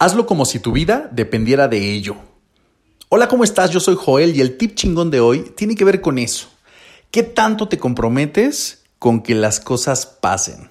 Hazlo como si tu vida dependiera de ello. Hola, ¿cómo estás? Yo soy Joel y el tip chingón de hoy tiene que ver con eso. ¿Qué tanto te comprometes con que las cosas pasen?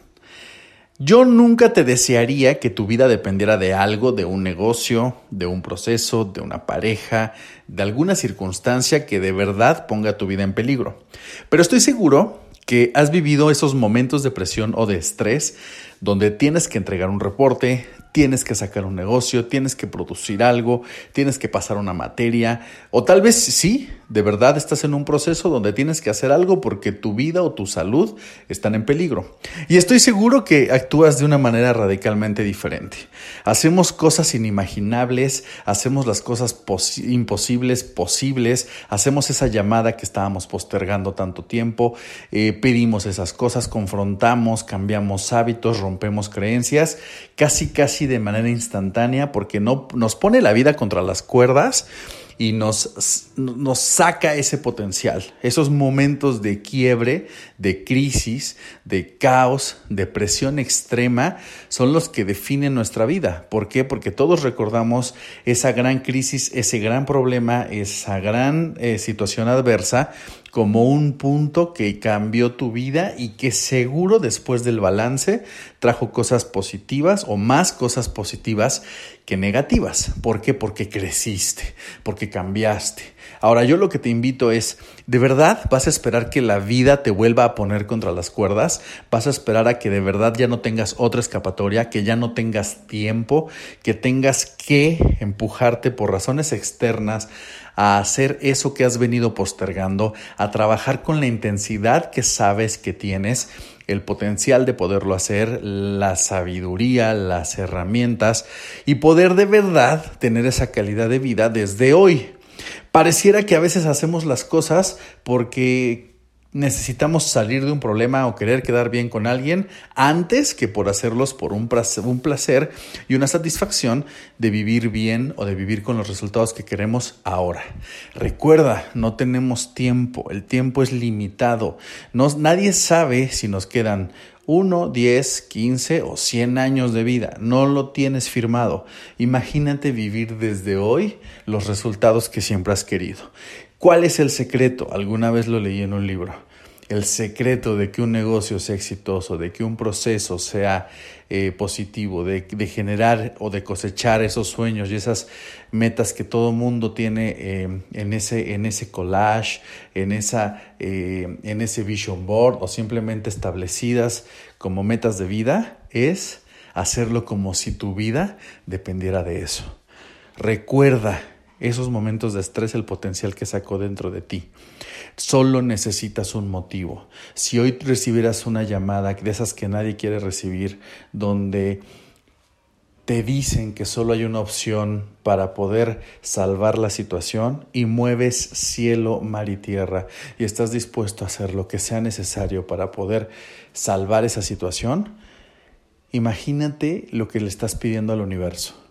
Yo nunca te desearía que tu vida dependiera de algo, de un negocio, de un proceso, de una pareja, de alguna circunstancia que de verdad ponga tu vida en peligro. Pero estoy seguro que has vivido esos momentos de presión o de estrés donde tienes que entregar un reporte, tienes que sacar un negocio, tienes que producir algo, tienes que pasar una materia, o tal vez sí, de verdad estás en un proceso donde tienes que hacer algo porque tu vida o tu salud están en peligro. Y estoy seguro que actúas de una manera radicalmente diferente. Hacemos cosas inimaginables, hacemos las cosas imposibles posibles, hacemos esa llamada que estábamos postergando tanto tiempo, eh, pedimos esas cosas, confrontamos, cambiamos hábitos, rompemos creencias, casi casi de manera instantánea porque no, nos pone la vida contra las cuerdas y nos, nos saca ese potencial, esos momentos de quiebre, de crisis, de caos, de presión extrema, son los que definen nuestra vida. ¿Por qué? Porque todos recordamos esa gran crisis, ese gran problema, esa gran eh, situación adversa como un punto que cambió tu vida y que seguro después del balance trajo cosas positivas o más cosas positivas que negativas. ¿Por qué? Porque creciste, porque cambiaste. Ahora yo lo que te invito es, ¿de verdad vas a esperar que la vida te vuelva a poner contra las cuerdas? ¿Vas a esperar a que de verdad ya no tengas otra escapatoria, que ya no tengas tiempo, que tengas que empujarte por razones externas a hacer eso que has venido postergando, a trabajar con la intensidad que sabes que tienes, el potencial de poderlo hacer, la sabiduría, las herramientas y poder de verdad tener esa calidad de vida desde hoy. Pareciera que a veces hacemos las cosas porque necesitamos salir de un problema o querer quedar bien con alguien antes que por hacerlos por un placer, y una satisfacción de vivir bien o de vivir con los resultados que queremos ahora. Recuerda, no tenemos tiempo, el tiempo es limitado. nadie sabe si nos quedan 1, 10, 15 o 100 años de vida. No lo tienes firmado. Imagínate vivir desde hoy los resultados que siempre has querido. ¿Cuál es el secreto? Alguna vez lo leí en un libro. El secreto de que un negocio sea exitoso, de que un proceso sea eh, positivo, de, generar o de cosechar esos sueños y esas metas que todo mundo tiene eh, en, ese, en ese collage, en, esa, eh, en ese vision board o simplemente establecidas como metas de vida, es hacerlo como si tu vida dependiera de eso. Recuerda esos momentos de estrés, el potencial que sacó dentro de ti. Solo necesitas un motivo. Si hoy recibieras una llamada de esas que nadie quiere recibir, donde te dicen que solo hay una opción para poder salvar la situación y mueves cielo, mar y tierra y estás dispuesto a hacer lo que sea necesario para poder salvar esa situación, imagínate lo que le estás pidiendo al universo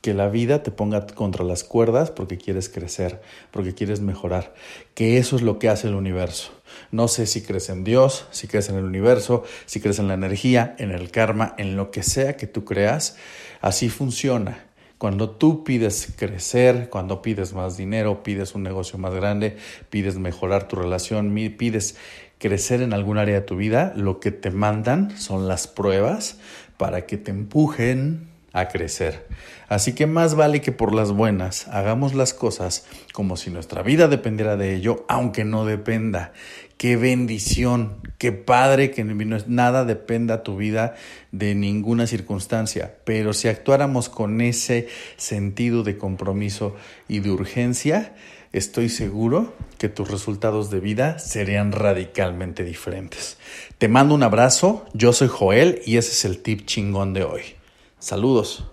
que la vida te ponga contra las cuerdas porque quieres crecer, porque quieres mejorar, que eso es lo que hace el universo. No sé si crees en Dios, si crees en el universo, si crees en la energía, en el karma, en lo que sea que tú creas, así funciona. Cuando tú pides crecer, cuando pides más dinero, pides un negocio más grande, pides mejorar tu relación, pides crecer en algún área de tu vida, lo que te mandan son las pruebas para que te empujen a crecer. Así que más vale que por las buenas hagamos las cosas como si nuestra vida dependiera de ello, aunque no dependa. Qué bendición, qué padre que nada dependa tu vida de ninguna circunstancia, pero si actuáramos con ese sentido de compromiso y de urgencia, estoy seguro que tus resultados de vida serían radicalmente diferentes. Te mando un abrazo, yo soy Joel y ese es el tip chingón de hoy. Saludos.